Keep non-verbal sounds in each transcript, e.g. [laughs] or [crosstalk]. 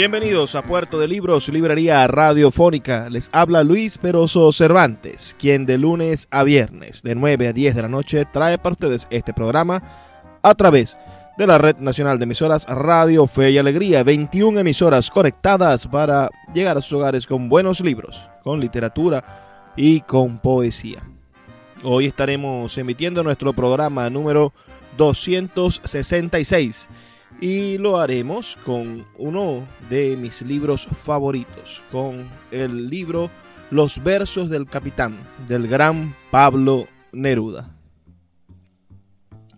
Bienvenidos a Puerto de Libros, librería radiofónica. Les habla Luis Peroso Cervantes, quien de lunes a viernes, de 9 a 10 de la noche, trae para ustedes este programa a través de la Red Nacional de Emisoras Radio Fe y Alegría. 21 emisoras conectadas para llegar a sus hogares con buenos libros, con literatura y con poesía. Hoy estaremos emitiendo nuestro programa número 266 y lo haremos con uno de mis libros favoritos, con el libro Los versos del capitán del gran Pablo Neruda.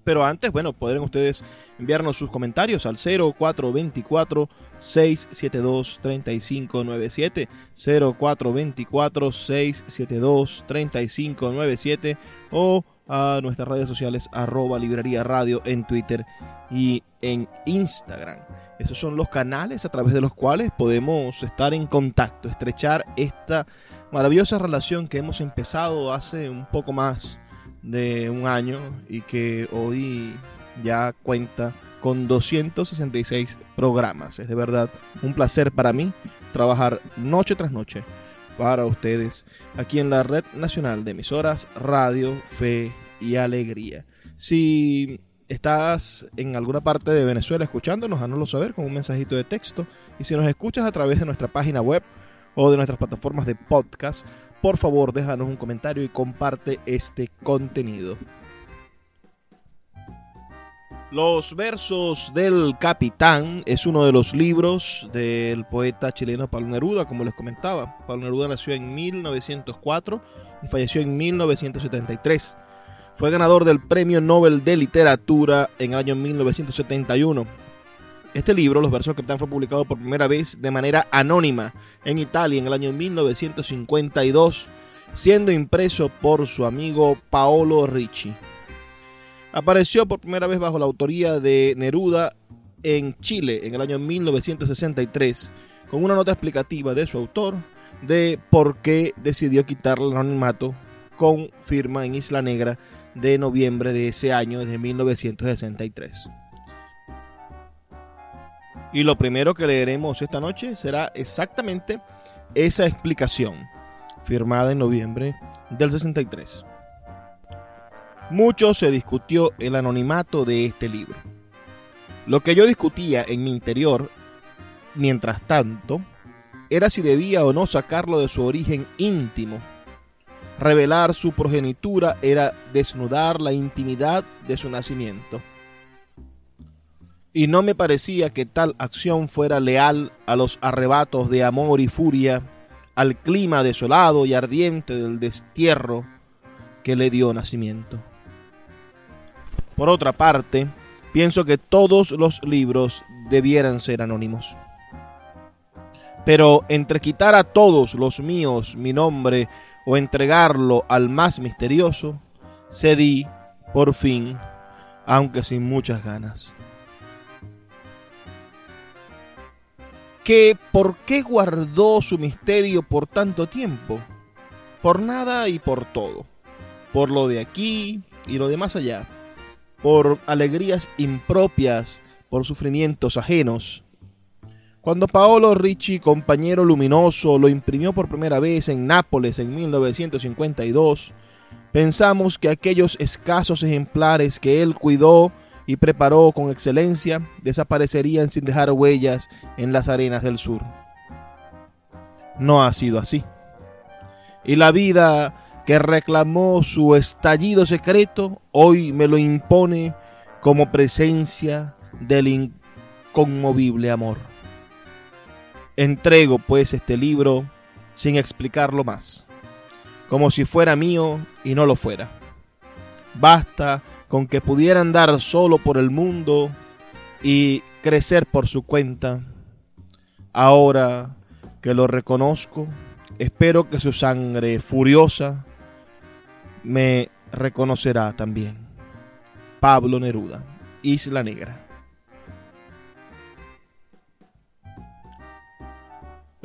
Pero antes, bueno, podrán ustedes enviarnos sus comentarios al 0424 672 3597 0424 672 3597 o a nuestras redes sociales arroba librería radio en Twitter y en Instagram. Esos son los canales a través de los cuales podemos estar en contacto, estrechar esta maravillosa relación que hemos empezado hace un poco más de un año y que hoy ya cuenta con 266 programas. Es de verdad un placer para mí trabajar noche tras noche para ustedes aquí en la Red Nacional de Emisoras Radio, Fe y Alegría. Si estás en alguna parte de Venezuela escuchándonos, hánoslo saber con un mensajito de texto. Y si nos escuchas a través de nuestra página web o de nuestras plataformas de podcast, por favor déjanos un comentario y comparte este contenido. Los versos del capitán es uno de los libros del poeta chileno Pablo Neruda, como les comentaba. Pablo Neruda nació en 1904 y falleció en 1973. Fue ganador del Premio Nobel de Literatura en el año 1971. Este libro, Los versos del capitán, fue publicado por primera vez de manera anónima en Italia en el año 1952, siendo impreso por su amigo Paolo Ricci. Apareció por primera vez bajo la autoría de Neruda en Chile en el año 1963, con una nota explicativa de su autor de por qué decidió quitarle el anonimato con firma en Isla Negra de noviembre de ese año, desde 1963. Y lo primero que leeremos esta noche será exactamente esa explicación, firmada en noviembre del 63 mucho se discutió el anonimato de este libro. Lo que yo discutía en mi interior, mientras tanto, era si debía o no sacarlo de su origen íntimo. Revelar su progenitura era desnudar la intimidad de su nacimiento. Y no me parecía que tal acción fuera leal a los arrebatos de amor y furia, al clima desolado y ardiente del destierro que le dio nacimiento. Por otra parte, pienso que todos los libros debieran ser anónimos. Pero entre quitar a todos los míos mi nombre o entregarlo al más misterioso, cedí, por fin, aunque sin muchas ganas. ¿Que por qué guardó su misterio por tanto tiempo? Por nada y por todo. Por lo de aquí y lo de más allá por alegrías impropias, por sufrimientos ajenos. Cuando Paolo Ricci, compañero luminoso, lo imprimió por primera vez en Nápoles en 1952, Pensamos que aquellos escasos ejemplares que él cuidó y preparó con excelencia desaparecerían sin dejar huellas en las arenas del sur. No ha sido así. Y la vida que reclamó su estallido secreto hoy me lo impone como presencia del inconmovible amor. Entrego pues este libro sin explicarlo más como si fuera mío y no lo fuera. Basta con que pudiera andar solo por el mundo y crecer por su cuenta. Ahora que lo reconozco, espero que su sangre furiosa me reconocerá también. Pablo Neruda, Isla Negra.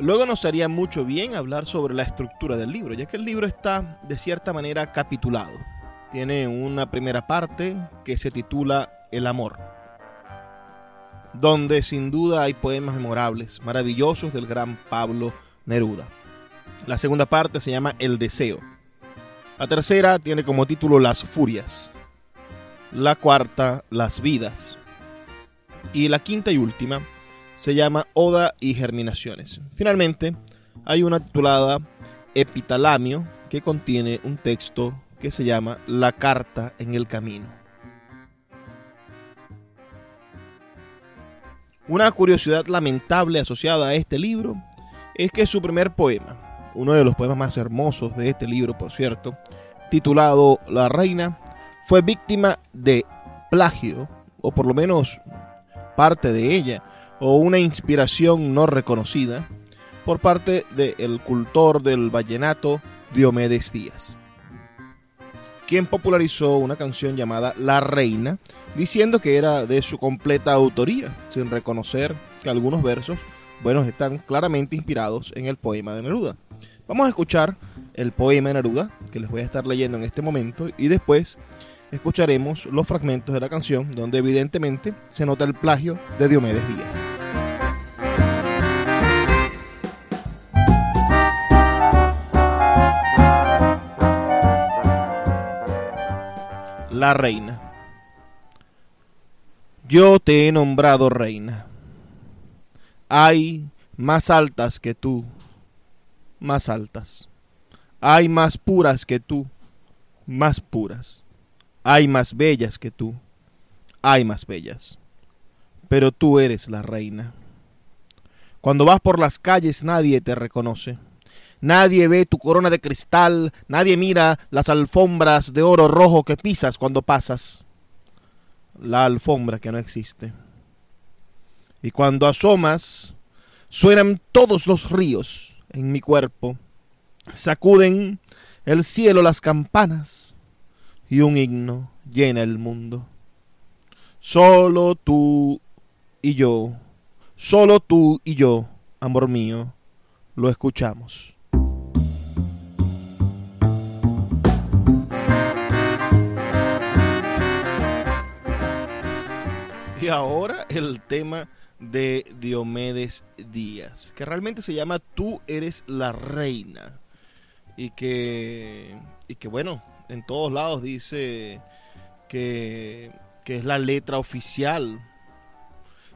Luego nos haría mucho bien hablar sobre la estructura del libro, ya que el libro está de cierta manera capitulado. Tiene una primera parte que se titula El amor, donde sin duda hay poemas memorables, maravillosos del gran Pablo Neruda. La segunda parte se llama El deseo. La tercera tiene como título Las furias. La cuarta, Las vidas. Y la quinta y última se llama Oda y Germinaciones. Finalmente, hay una titulada Epitalamio que contiene un texto que se llama La Carta en el Camino. Una curiosidad lamentable asociada a este libro es que su primer poema, uno de los poemas más hermosos de este libro, por cierto, titulado La Reina, fue víctima de plagio, o por lo menos parte de ella, o una inspiración no reconocida por parte del cultor del vallenato Diomedes Díaz, quien popularizó una canción llamada La Reina, diciendo que era de su completa autoría, sin reconocer que algunos versos, buenos, están claramente inspirados en el poema de Neruda. Vamos a escuchar el poema de Neruda, que les voy a estar leyendo en este momento, y después escucharemos los fragmentos de la canción donde evidentemente se nota el plagio de Diomedes Díaz. La reina. Yo te he nombrado reina. Hay más altas que tú, más altas. Hay más puras que tú, más puras. Hay más bellas que tú, hay más bellas. Pero tú eres la reina. Cuando vas por las calles nadie te reconoce. Nadie ve tu corona de cristal, nadie mira las alfombras de oro rojo que pisas cuando pasas. La alfombra que no existe. Y cuando asomas, suenan todos los ríos en mi cuerpo. Sacuden el cielo las campanas y un himno llena el mundo. Solo tú y yo, solo tú y yo, amor mío, lo escuchamos. Y ahora el tema de Diomedes Díaz, que realmente se llama Tú eres la reina. Y que, y que bueno, en todos lados dice que, que es la letra oficial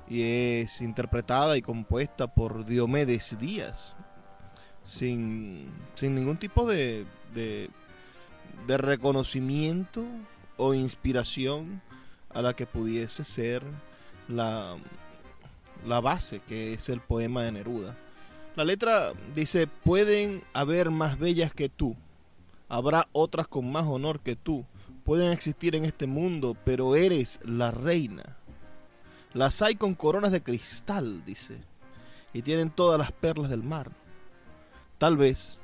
y es interpretada y compuesta por Diomedes Díaz, sin, sin ningún tipo de, de, reconocimiento o inspiración a la que pudiese ser la, la base, que es el poema de Neruda. La letra dice, pueden haber más bellas que tú, habrá otras con más honor que tú, pueden existir en este mundo, pero eres la reina. Las hay con coronas de cristal, dice, y tienen todas las perlas del mar. Tal vez,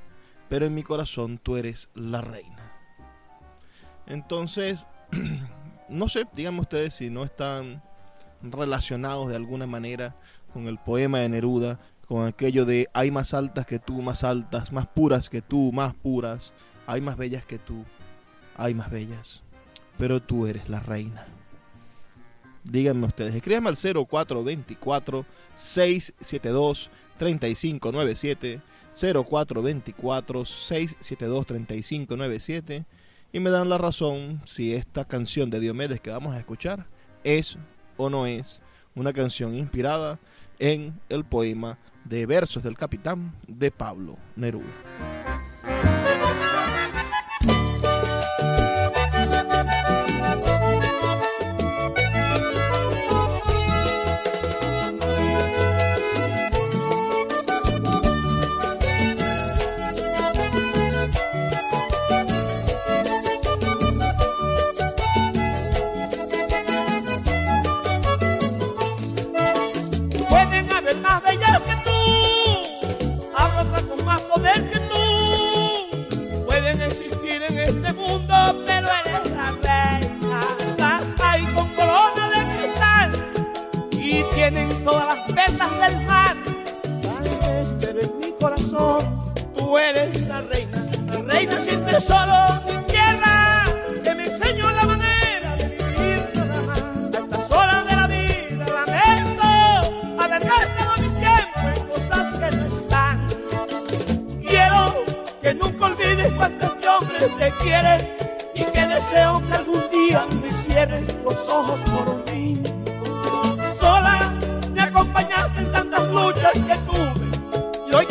pero en mi corazón tú eres la reina. Entonces, [clears throat] no sé, díganme ustedes si no están relacionados de alguna manera con el poema de Neruda, con aquello de hay más altas que tú, más altas, más puras que tú, más puras, hay más bellas que tú, hay más bellas, pero tú eres la reina. Díganme ustedes, escríbanme al 0424 672 3597 0424 672 3597 y me dan la razón si esta canción de Diomedes que vamos a escuchar es o no es una canción inspirada en el poema de versos del capitán de Pablo Neruda.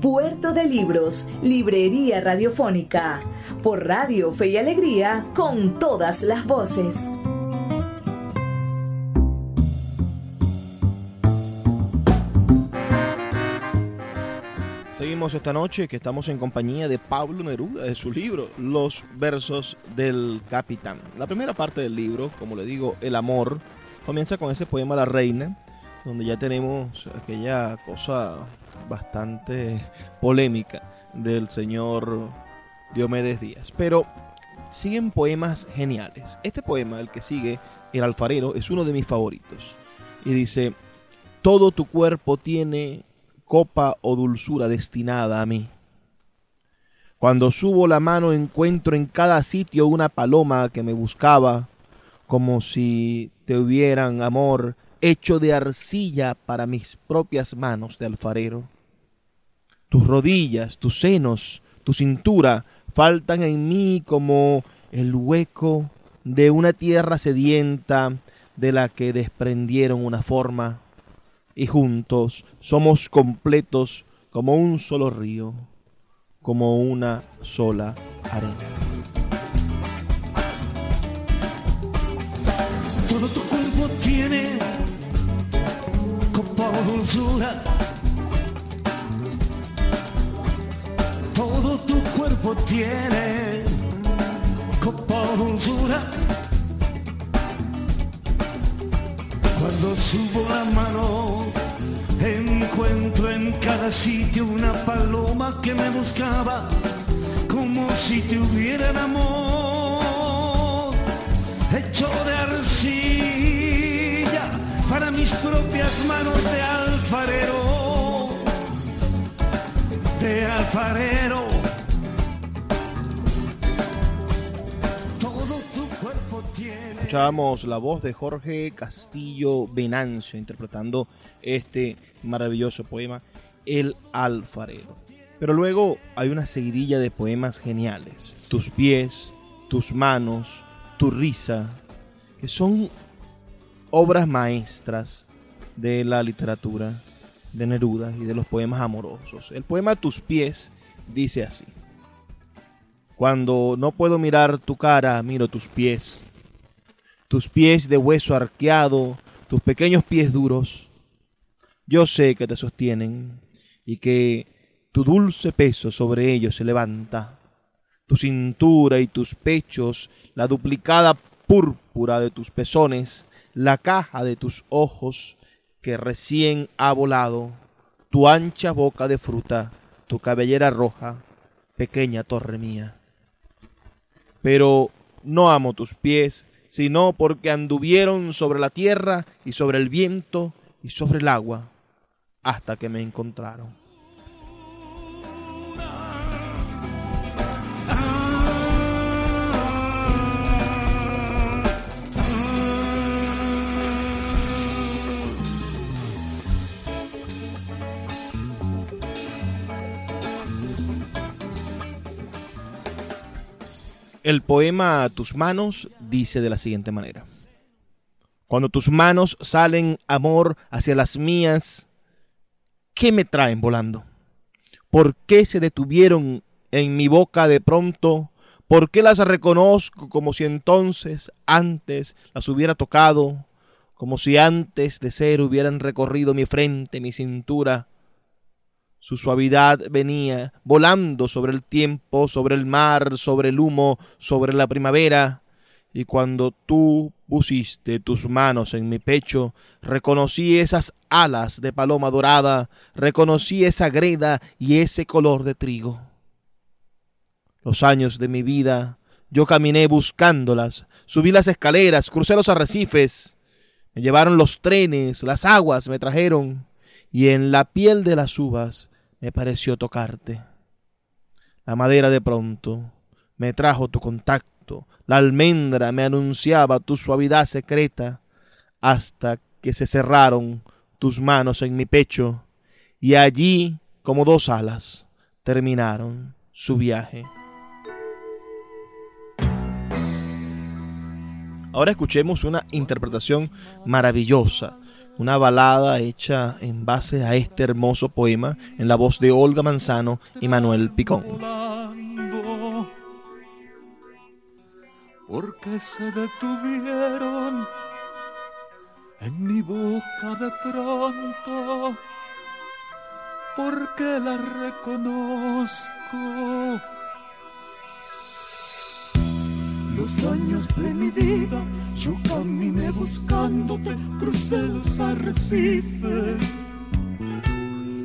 Puerto de Libros, Librería Radiofónica, por Radio Fe y Alegría, con todas las voces. Seguimos esta noche que estamos en compañía de Pablo Neruda, de su libro Los versos del capitán. La primera parte del libro, como le digo, El amor, comienza con ese poema La Reina, donde ya tenemos aquella cosa bastante polémica del señor Diomedes Díaz. Pero siguen poemas geniales. Este poema, el que sigue, El alfarero, es uno de mis favoritos. Y dice, todo tu cuerpo tiene copa o dulzura destinada a mí. Cuando subo la mano encuentro en cada sitio una paloma que me buscaba, como si te hubieran amor hecho de arcilla para mis propias manos de alfarero. Tus rodillas, tus senos, tu cintura faltan en mí como el hueco de una tierra sedienta de la que desprendieron una forma, y juntos somos completos como un solo río, como una sola arena. Todo tu cuerpo tiene dulzura. Tu cuerpo tiene copa dulzura. Cuando subo la mano, encuentro en cada sitio una paloma que me buscaba, como si te hubiera en amor, hecho de arcilla para mis propias manos de alfarero, de alfarero. Escuchábamos la voz de Jorge Castillo Venancio interpretando este maravilloso poema, El alfarero. Pero luego hay una seguidilla de poemas geniales. Tus pies, tus manos, tu risa, que son obras maestras de la literatura de Neruda y de los poemas amorosos. El poema Tus pies dice así. Cuando no puedo mirar tu cara, miro tus pies. Tus pies de hueso arqueado, tus pequeños pies duros. Yo sé que te sostienen y que tu dulce peso sobre ellos se levanta. Tu cintura y tus pechos, la duplicada púrpura de tus pezones, la caja de tus ojos que recién ha volado, tu ancha boca de fruta, tu cabellera roja, pequeña torre mía. Pero no amo tus pies, sino porque anduvieron sobre la tierra y sobre el viento y sobre el agua, hasta que me encontraron. El poema Tus manos dice de la siguiente manera. Cuando tus manos salen, amor, hacia las mías, ¿qué me traen volando? ¿Por qué se detuvieron en mi boca de pronto? ¿Por qué las reconozco como si entonces, antes, las hubiera tocado? Como si antes de ser hubieran recorrido mi frente, mi cintura, su suavidad venía volando sobre el tiempo, sobre el mar, sobre el humo, sobre la primavera. Y cuando tú pusiste tus manos en mi pecho, reconocí esas alas de paloma dorada, reconocí esa greda y ese color de trigo. Los años de mi vida yo caminé buscándolas, subí las escaleras, crucé los arrecifes, me llevaron los trenes, las aguas me trajeron, y en la piel de las uvas me pareció tocarte. La madera de pronto me trajo tu contacto, la almendra me anunciaba tu suavidad secreta, hasta que se cerraron tus manos en mi pecho, y allí, como dos alas, terminaron su viaje. Ahora escuchemos una interpretación maravillosa una balada hecha en base a este hermoso poema en la voz de Olga Manzano y Manuel Picón. Porque se detuvieron en mi boca de pronto, porque la reconozco. Los años de mi vida yo caminé buscándote, crucé los arrecifes,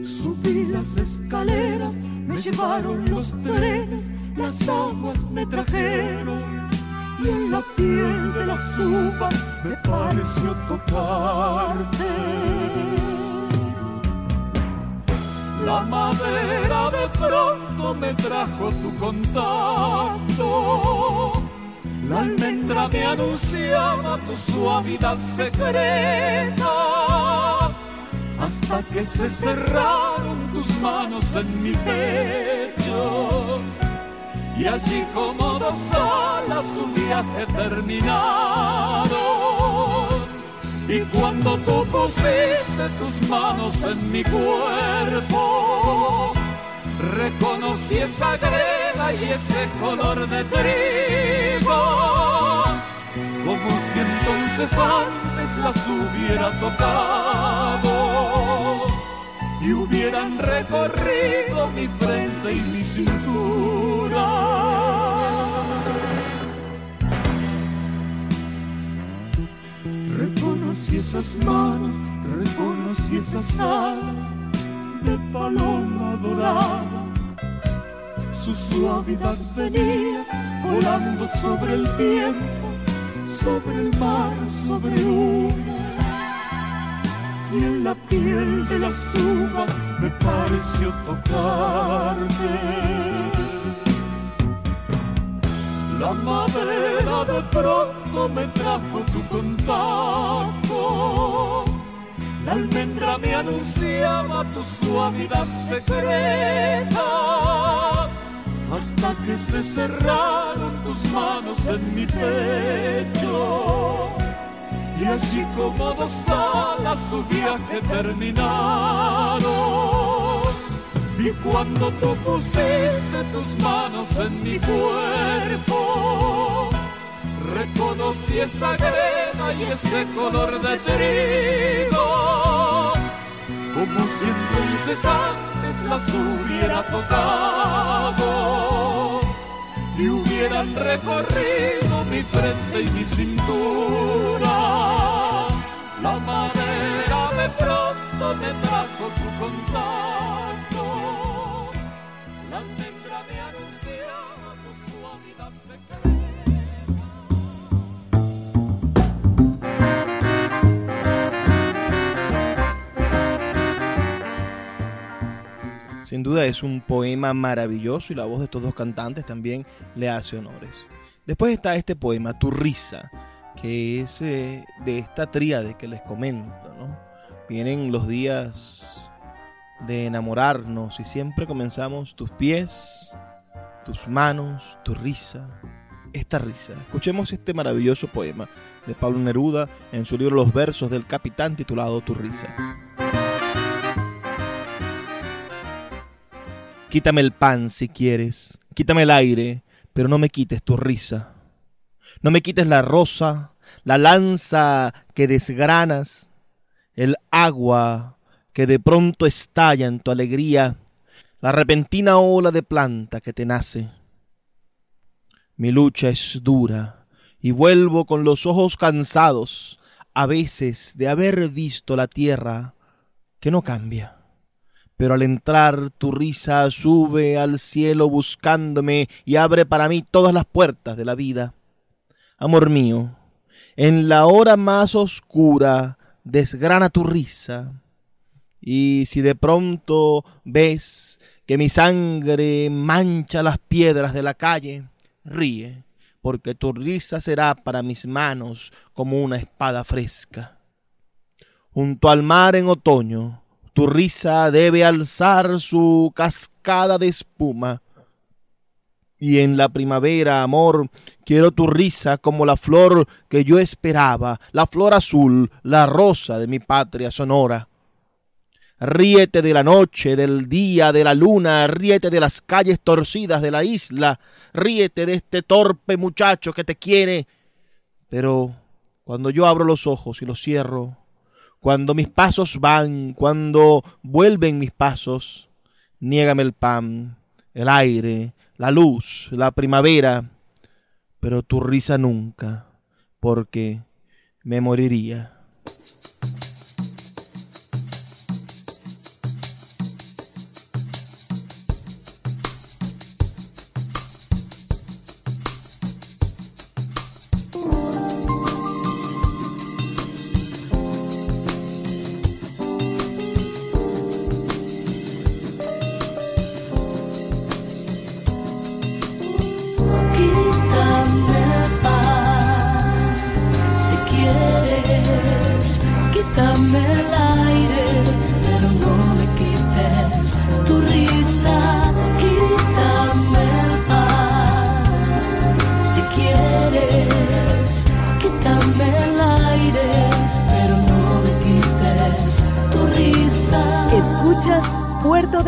subí las escaleras, me llevaron los trenes, las aguas me trajeron y en la piel de las uvas me pareció tocarte. La madera de pronto me trajo tu contacto. La almendra me anunciaba tu suavidad secreta. Hasta que se cerraron tus manos en mi pecho. Y allí como dos alas su viaje terminaron. Y cuando tú pusiste tus manos en mi cuerpo, reconocí esa greda y ese color de trigo, como si entonces antes las hubiera tocado. Y hubieran recorrido mi frente y mi cintura. Reconocí esas manos, reconocí esas alas de paloma dorada. Su suavidad venía volando sobre el tiempo, sobre el mar, sobre el humo. Y en la piel de la uvas me pareció tocarte. La madera de pronto me trajo tu contacto. La almendra me anunciaba tu suavidad secreta. Hasta que se cerraron tus manos en mi pecho. Y allí como dos alas su viaje terminaron. Y cuando tú pusiste tus manos en mi cuerpo, reconocí esa greda y ese color de trigo, como si entonces antes las hubiera tocado y hubieran recorrido mi frente y mi cintura. La madera de pronto me trajo tu contacto. Sin duda es un poema maravilloso y la voz de estos dos cantantes también le hace honores. Después está este poema, Tu risa, que es eh, de esta tríade que les comento. Vienen los días de enamorarnos y siempre comenzamos tus pies, tus manos, tu risa, esta risa. Escuchemos este maravilloso poema de Pablo Neruda en su libro Los versos del capitán titulado Tu risa. Quítame el pan si quieres, quítame el aire, pero no me quites tu risa. No me quites la rosa, la lanza que desgranas, el agua que de pronto estalla en tu alegría, la repentina ola de planta que te nace. Mi lucha es dura y vuelvo con los ojos cansados a veces de haber visto la tierra que no cambia pero al entrar tu risa sube al cielo buscándome y abre para mí todas las puertas de la vida. Amor mío, en la hora más oscura desgrana tu risa, y si de pronto ves que mi sangre mancha las piedras de la calle, ríe, porque tu risa será para mis manos como una espada fresca. Junto al mar en otoño, tu risa debe alzar su cascada de espuma. Y en la primavera, amor, quiero tu risa como la flor que yo esperaba, la flor azul, la rosa de mi patria sonora. Ríete de la noche, del día, de la luna, ríete de las calles torcidas de la isla, ríete de este torpe muchacho que te quiere. Pero cuando yo abro los ojos y los cierro, cuando mis pasos van, cuando vuelven mis pasos, niégame el pan, el aire, la luz, la primavera, pero tu risa nunca, porque me moriría.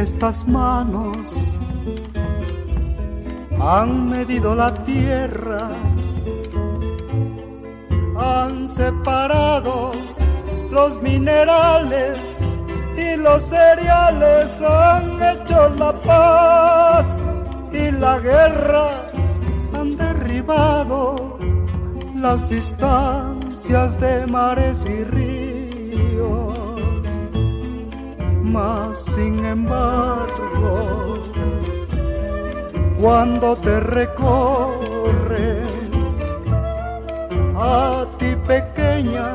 Estas manos. Han medido la tierra, han separado los minerales y los cereales, han hecho la paz y la guerra, han derribado las distancias de mares y ríos sin embargo, cuando te recorre a ti pequeña,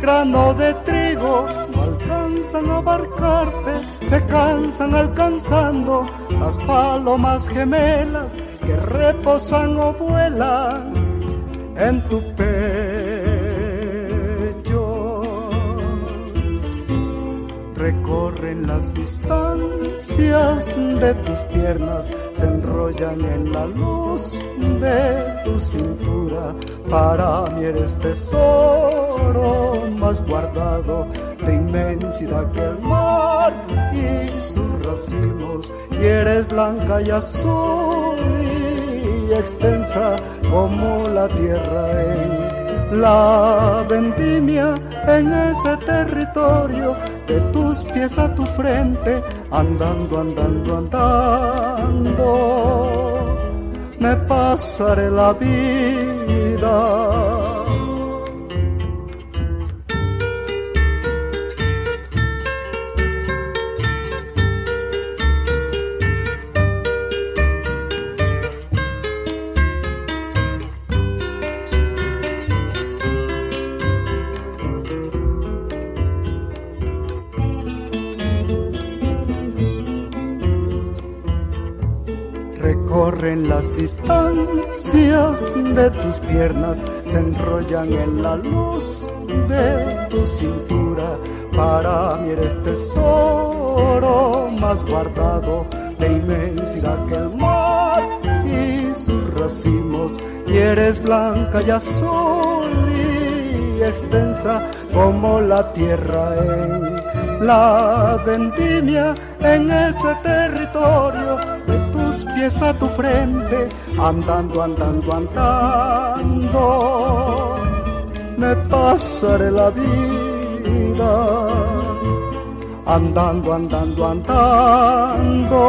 grano de trigo, no alcanzan a abarcarte, se cansan alcanzando las palomas gemelas que reposan o vuelan en tu pecho recorren las distancias de tus piernas, se enrollan en la luz de tu cintura. Para mí eres tesoro más guardado de inmensidad que el mar y sus racimos. Y eres blanca y azul y extensa como la tierra en la vendimia en ese territorio, de tus pies a tu frente, andando, andando, andando, me pasaré la vida Corren las distancias de tus piernas, se enrollan en la luz de tu cintura. Para mí eres tesoro más guardado de inmensidad que el mar y sus racimos. Y eres blanca y azul y extensa como la tierra en la vendimia en ese territorio pies a tu frente, andando, andando, andando, me pasaré la vida. Andando, andando, andando,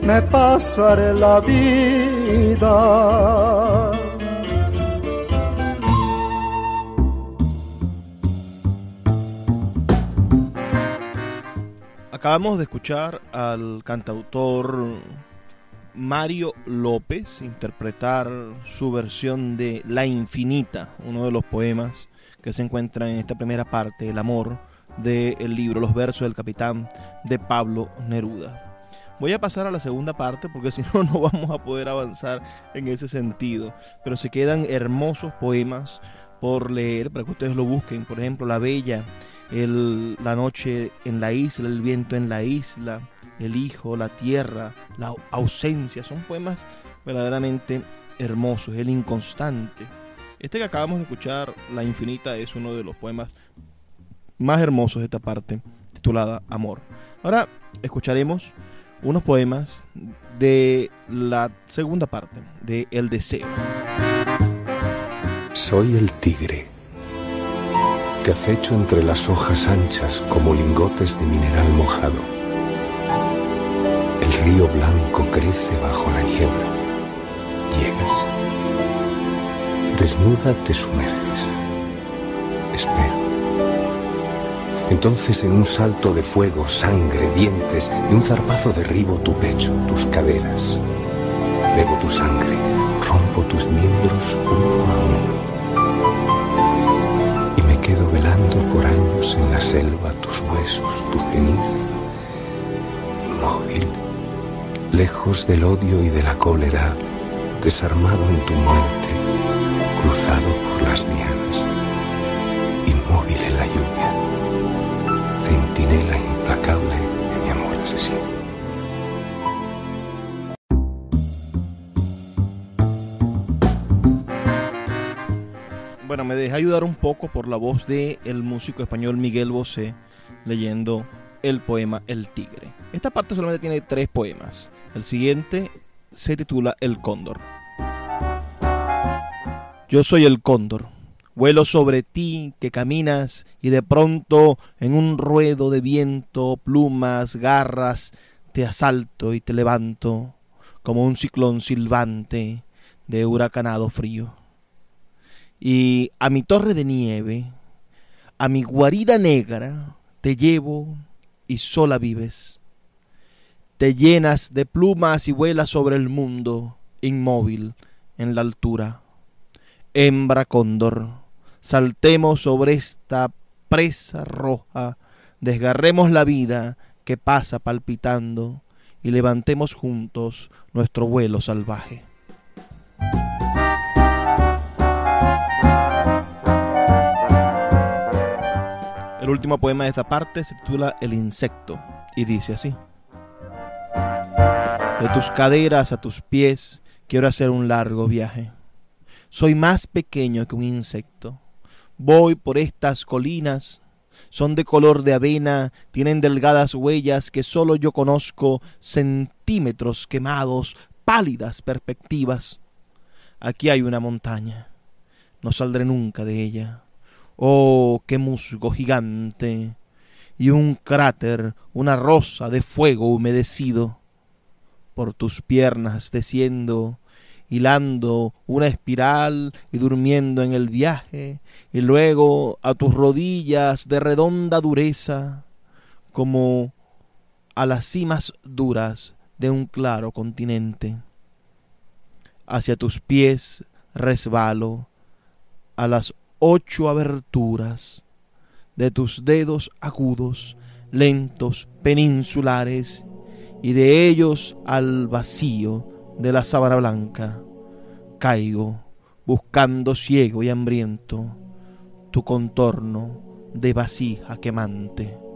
me pasaré la vida. Acabamos de escuchar al cantautor Mario López interpretar su versión de La Infinita, uno de los poemas que se encuentra en esta primera parte, El amor, del libro Los versos del capitán de Pablo Neruda. Voy a pasar a la segunda parte porque [laughs] si no, no vamos a poder avanzar en ese sentido. Pero se quedan hermosos poemas por leer para que ustedes lo busquen. Por ejemplo, La Bella el, la noche en la isla, el viento en la isla, el hijo, la tierra, la ausencia. Son poemas verdaderamente hermosos, el inconstante. Este que acabamos de escuchar, La Infinita, es uno de los poemas más hermosos de esta parte, titulada Amor. Ahora escucharemos unos poemas de la segunda parte, de El Deseo. Soy el tigre. Te acecho entre las hojas anchas como lingotes de mineral mojado. El río blanco crece bajo la niebla. Llegas. Desnuda te sumerges. Espero. Entonces en un salto de fuego, sangre, dientes, de un zarpazo derribo tu pecho, tus caderas. Bebo tu sangre, rompo tus miembros uno a uno. Y me quedo velando por años en la selva tus huesos, tu ceniza. Inmóvil, lejos del odio y de la cólera, desarmado en tu muerte, cruzado por las lianas, inmóvil en la lluvia centinela implacable de mi amor asesino. Bueno, me dejé ayudar un poco por la voz de el músico español Miguel Bosé leyendo el poema El Tigre. Esta parte solamente tiene tres poemas. El siguiente se titula El Cóndor. Yo soy el cóndor Vuelo sobre ti que caminas y de pronto en un ruedo de viento, plumas, garras, te asalto y te levanto como un ciclón silbante de huracanado frío. Y a mi torre de nieve, a mi guarida negra, te llevo y sola vives. Te llenas de plumas y vuelas sobre el mundo, inmóvil en la altura. Hembra cóndor, saltemos sobre esta presa roja, desgarremos la vida que pasa palpitando y levantemos juntos nuestro vuelo salvaje. El último poema de esta parte se titula El insecto y dice así. De tus caderas a tus pies quiero hacer un largo viaje. Soy más pequeño que un insecto Voy por estas colinas, son de color de avena, tienen delgadas huellas que solo yo conozco, centímetros quemados, pálidas perspectivas. Aquí hay una montaña, no saldré nunca de ella. Oh, qué musgo gigante, y un cráter, una rosa de fuego humedecido. Por tus piernas desciendo, hilando una espiral y durmiendo en el viaje, y luego a tus rodillas de redonda dureza, como a las cimas duras de un claro continente. Hacia tus pies resbalo a las ocho aberturas de tus dedos agudos, lentos, peninsulares, y de ellos al vacío de la sábana blanca, caigo buscando ciego y hambriento tu contorno de vasija quemante.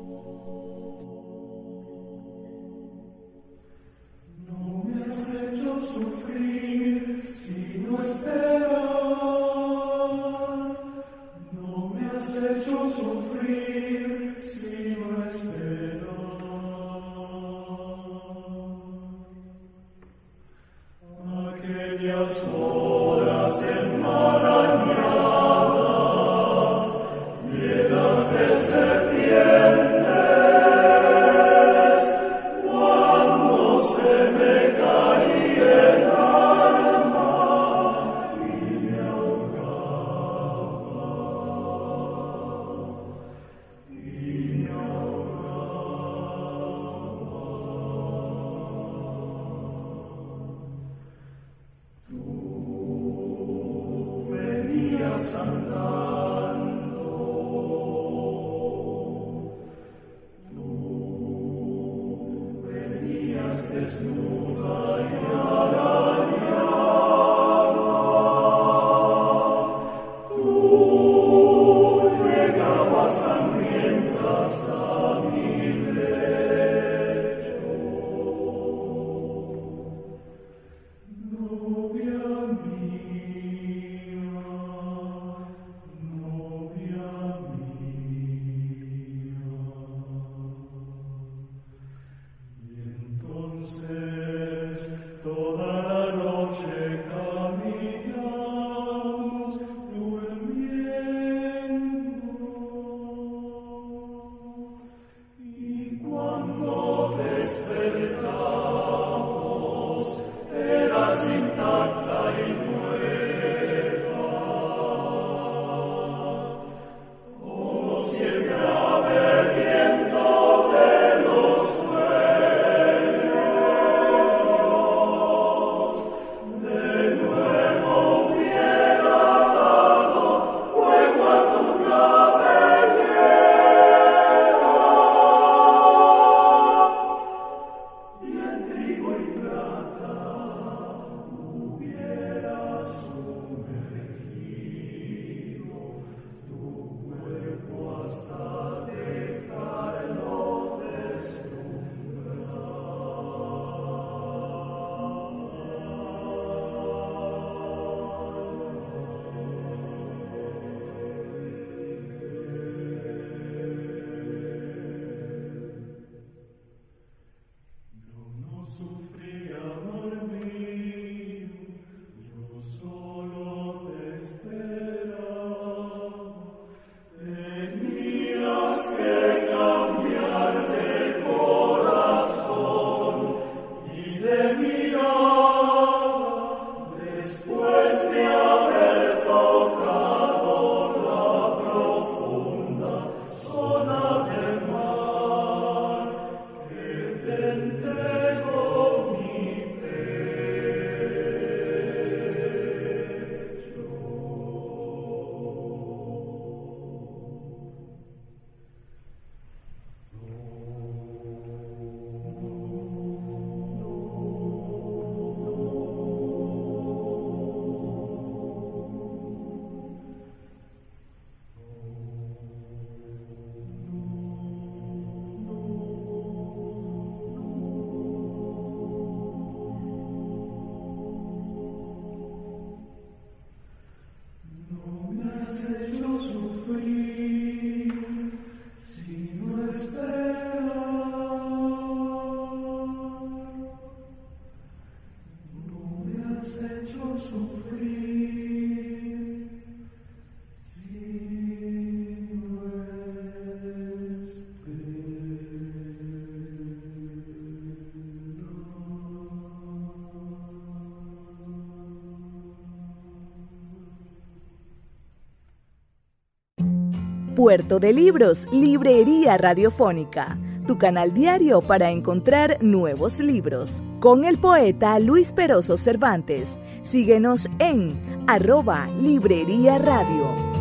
Puerto de Libros, Librería Radiofónica, tu canal diario para encontrar nuevos libros. Con el poeta Luis Peroso Cervantes. Síguenos en arroba Librería Radio.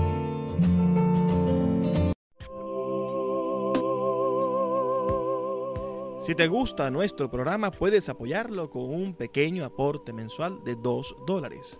Si te gusta nuestro programa, puedes apoyarlo con un pequeño aporte mensual de 2 dólares.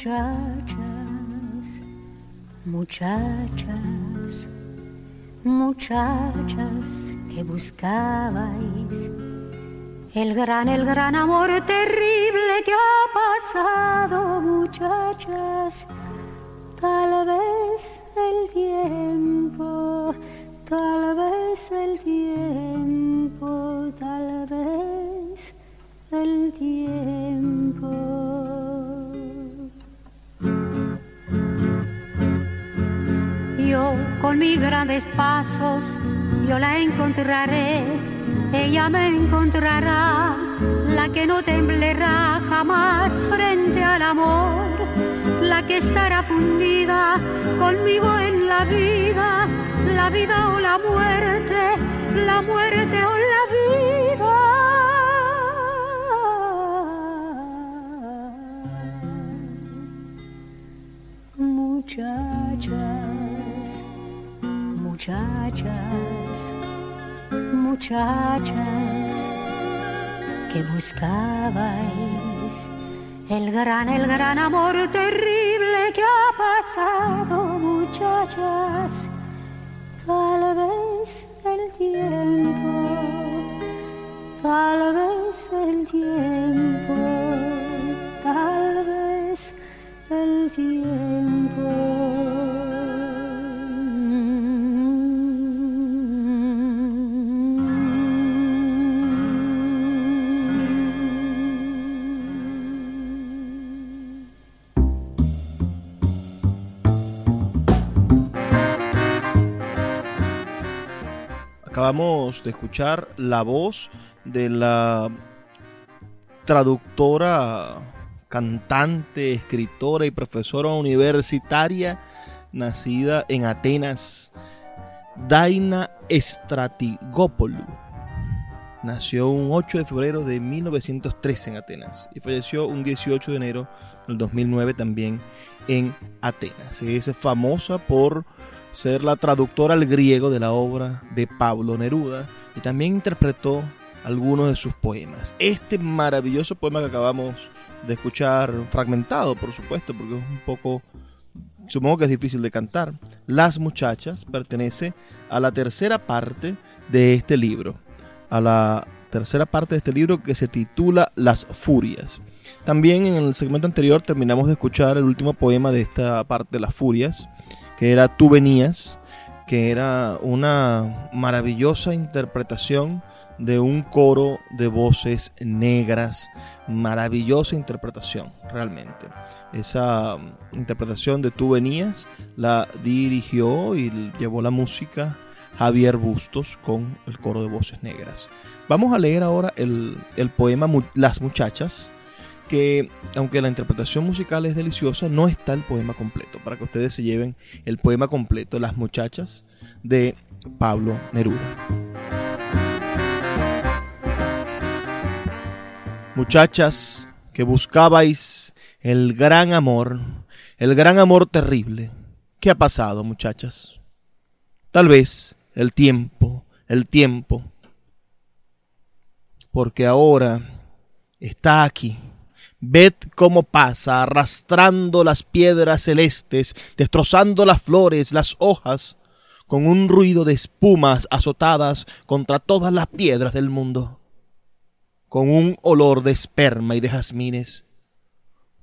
Muchachas, muchachas, muchachas que buscabais el gran, el gran amor terrible que ha pasado, muchachas. Tal vez el tiempo, tal vez el tiempo, tal vez el tiempo. Con mis grandes pasos, yo la encontraré, ella me encontrará, la que no temblará jamás frente al amor, la que estará fundida conmigo en la vida, la vida o la muerte, la muerte o la vida. Muchachas muchachas, muchachas que buscabais el gran, el gran amor terrible que ha pasado, muchachas. Tal vez el tiempo, tal vez el tiempo, De escuchar la voz de la traductora, cantante, escritora y profesora universitaria nacida en Atenas, Daina Stratigopoulou. Nació un 8 de febrero de 1913 en Atenas y falleció un 18 de enero del 2009 también en Atenas. Es famosa por ser la traductora al griego de la obra de Pablo Neruda y también interpretó algunos de sus poemas. Este maravilloso poema que acabamos de escuchar, fragmentado por supuesto, porque es un poco, supongo que es difícil de cantar, Las muchachas pertenece a la tercera parte de este libro, a la tercera parte de este libro que se titula Las Furias. También en el segmento anterior terminamos de escuchar el último poema de esta parte Las Furias, que era Tú venías, que era una maravillosa interpretación de un coro de voces negras, maravillosa interpretación, realmente. Esa um, interpretación de Tú venías la dirigió y llevó la música Javier Bustos con el coro de voces negras. Vamos a leer ahora el, el poema Las muchachas que aunque la interpretación musical es deliciosa, no está el poema completo, para que ustedes se lleven el poema completo, Las muchachas, de Pablo Neruda. Muchachas que buscabais el gran amor, el gran amor terrible. ¿Qué ha pasado, muchachas? Tal vez el tiempo, el tiempo, porque ahora está aquí. Ved cómo pasa, arrastrando las piedras celestes, destrozando las flores, las hojas, con un ruido de espumas azotadas contra todas las piedras del mundo, con un olor de esperma y de jazmines,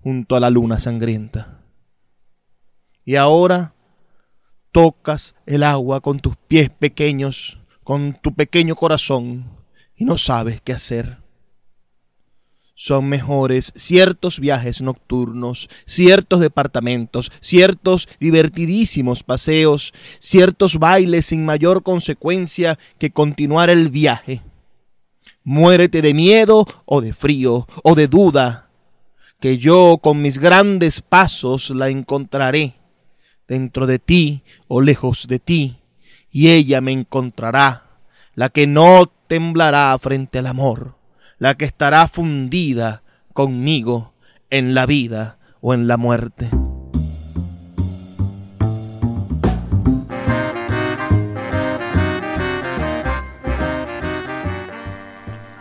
junto a la luna sangrienta. Y ahora tocas el agua con tus pies pequeños, con tu pequeño corazón, y no sabes qué hacer. Son mejores ciertos viajes nocturnos, ciertos departamentos, ciertos divertidísimos paseos, ciertos bailes sin mayor consecuencia que continuar el viaje. Muérete de miedo o de frío o de duda, que yo con mis grandes pasos la encontraré dentro de ti o lejos de ti, y ella me encontrará, la que no temblará frente al amor, la que estará fundida conmigo en la vida o en la muerte.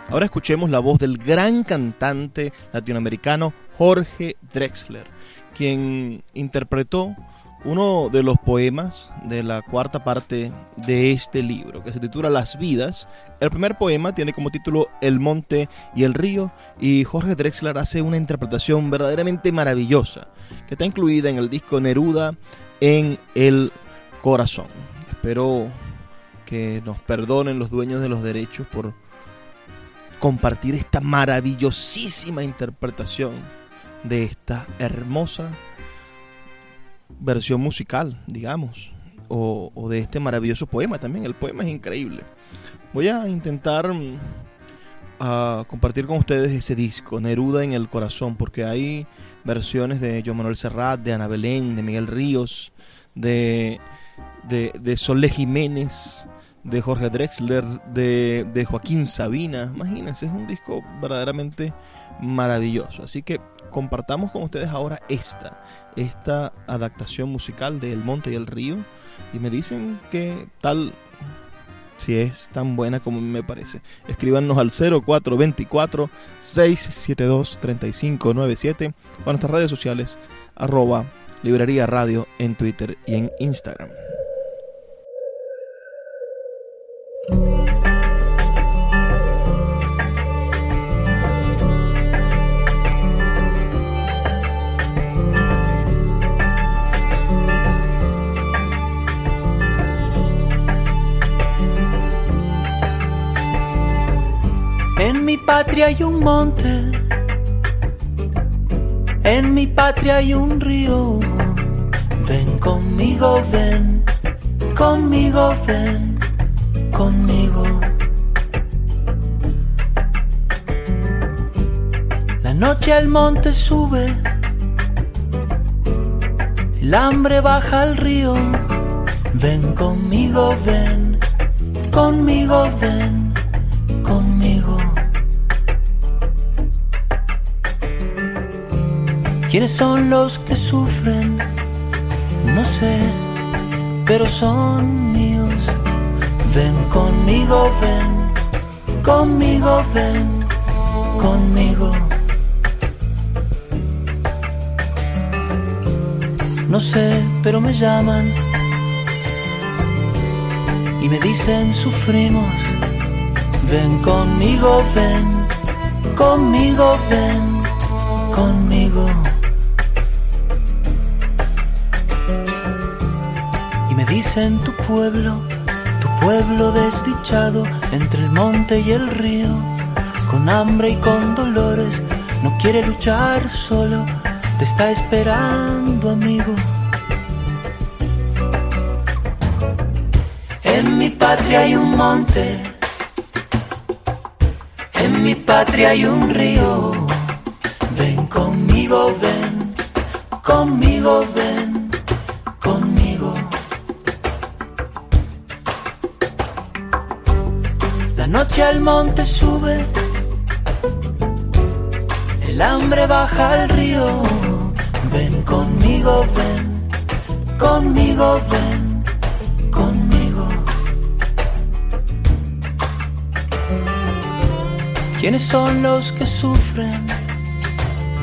Ahora escuchemos la voz del gran cantante latinoamericano Jorge Drexler, quien interpretó uno de los poemas de la cuarta parte de este libro, que se titula Las vidas. El primer poema tiene como título El monte y el río, y Jorge Drexler hace una interpretación verdaderamente maravillosa, que está incluida en el disco Neruda en el corazón. Espero que nos perdonen los dueños de los derechos por compartir esta maravillosísima interpretación de esta hermosa versión musical, digamos, o, de este maravilloso poema también. El poema es increíble. Voy a intentar mm, compartir con ustedes ese disco, Neruda en el Corazón, porque hay versiones de Joan Manuel Serrat, de Ana Belén, de Miguel Ríos, de, de, de Solé Jiménez, de Jorge Drexler, de, de Joaquín Sabina. Imagínense, es un disco verdaderamente maravilloso. Así que compartamos con ustedes ahora esta, esta adaptación musical de El Monte y el Río. Y me dicen que tal, si es tan buena como me parece. Escríbanos al 0424-672-3597 o a nuestras redes sociales, arroba librería radio en Twitter y en Instagram. Patria hay un monte, en mi patria hay un río. Ven conmigo, ven, conmigo, ven, conmigo. La noche al monte sube, el hambre baja al río. Ven conmigo, ven, conmigo, ven, ¿Quiénes son los que sufren? No sé, pero son míos. Ven conmigo, ven, conmigo, ven, conmigo. No sé, pero me llaman y me dicen sufrimos. Ven conmigo, ven, conmigo, ven, conmigo. En tu pueblo, tu pueblo desdichado entre el monte y el río, con hambre y con dolores, no quiere luchar solo, te está esperando amigo. En mi patria hay un monte, en mi patria hay un río, ven conmigo, ven, conmigo, ven noche al monte sube, el hambre baja al río. Ven conmigo, ven, conmigo, ven, conmigo. ¿Quiénes son los que sufren?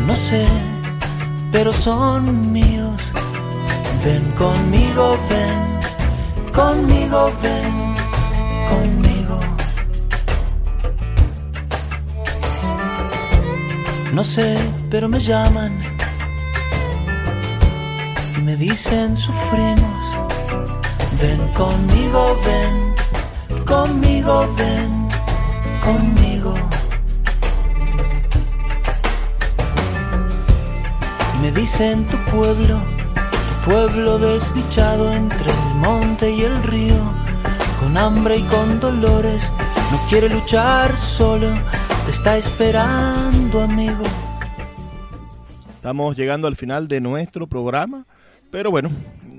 No sé, pero son míos. Ven conmigo, ven, conmigo, ven, conmigo. No sé, pero me llaman y me dicen sufrimos. Ven conmigo, ven, conmigo, ven, conmigo. Me dicen tu pueblo, tu pueblo desdichado entre el monte y el río, con hambre y con dolores, no quiere luchar solo, está esperando, amigo. Estamos llegando al final de nuestro programa, pero bueno,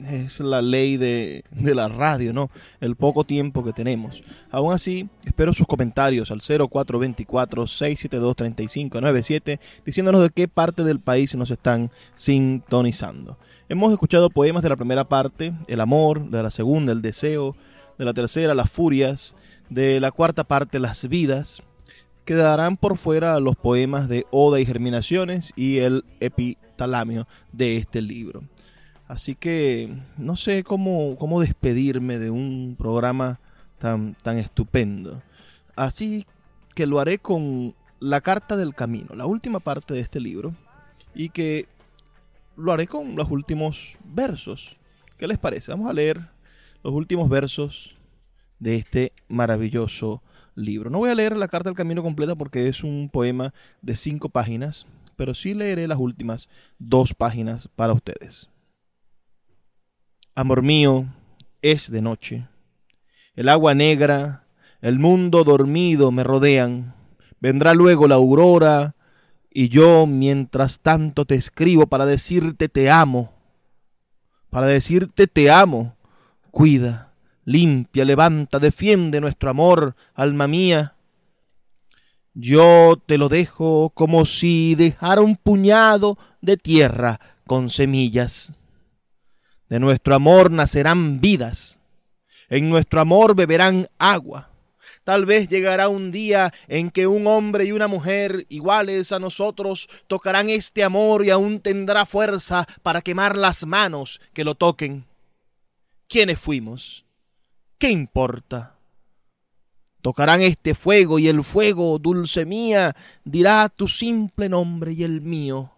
es la ley de, de, la radio, ¿no? El poco tiempo que tenemos. Aún así, espero sus comentarios al 0424-672-3597, diciéndonos de qué parte del país nos están sintonizando. Hemos escuchado poemas de la primera parte, el amor, de la segunda, el deseo, de la tercera, las furias, de la cuarta parte, las vidas. Quedarán por fuera los poemas de Oda y Germinaciones y el epitalamio de este libro. Así que no sé cómo, cómo despedirme de un programa tan, tan estupendo. Así que lo haré con la carta del camino, la última parte de este libro, y que lo haré con los últimos versos. ¿Qué les parece? Vamos a leer los últimos versos de este maravilloso libro. No voy a leer la carta del camino completa porque es un poema de cinco páginas, pero sí leeré las últimas dos páginas para ustedes. Amor mío, es de noche. El agua negra, el mundo dormido me rodean. Vendrá luego la aurora y yo mientras tanto te escribo para decirte te amo. Para decirte te amo. Cuida, limpia, levanta, defiende nuestro amor, alma mía. Yo te lo dejo como si dejara un puñado de tierra con semillas. De nuestro amor nacerán vidas. En nuestro amor beberán agua. Tal vez llegará un día en que un hombre y una mujer iguales a nosotros tocarán este amor y aún tendrá fuerza para quemar las manos que lo toquen. ¿Quiénes fuimos? ¿Qué importa? Tocarán este fuego y el fuego, dulce mía, dirá tu simple nombre y el mío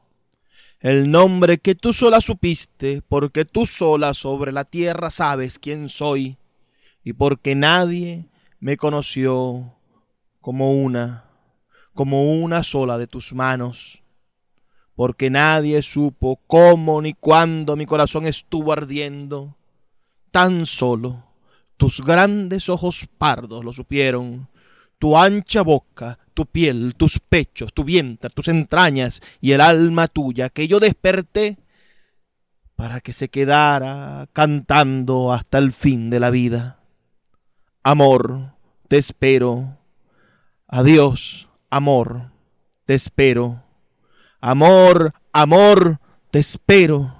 el nombre que tú sola supiste, porque tú sola sobre la tierra sabes quién soy, y porque nadie me conoció como una, como una sola de tus manos, porque nadie supo cómo ni cuándo mi corazón estuvo ardiendo, tan solo tus grandes ojos pardos lo supieron, tu ancha boca, tu piel, tus pechos, tu vientre, tus entrañas y el alma tuya que yo desperté para que se quedara cantando hasta el fin de la vida. Amor, te espero. Adiós, amor, te espero. Amor, amor, te espero.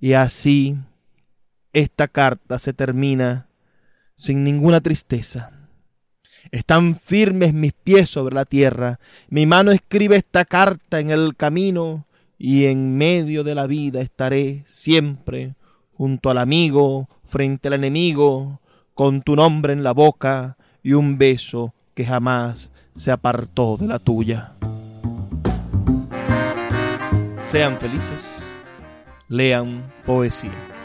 Y así esta carta se termina sin ninguna tristeza están firmes mis pies sobre la tierra. Mi mano escribe esta carta en el camino y en medio de la vida estaré siempre junto al amigo, frente al enemigo, con tu nombre en la boca y un beso que jamás se apartó de la tuya. Sean felices, lean poesía.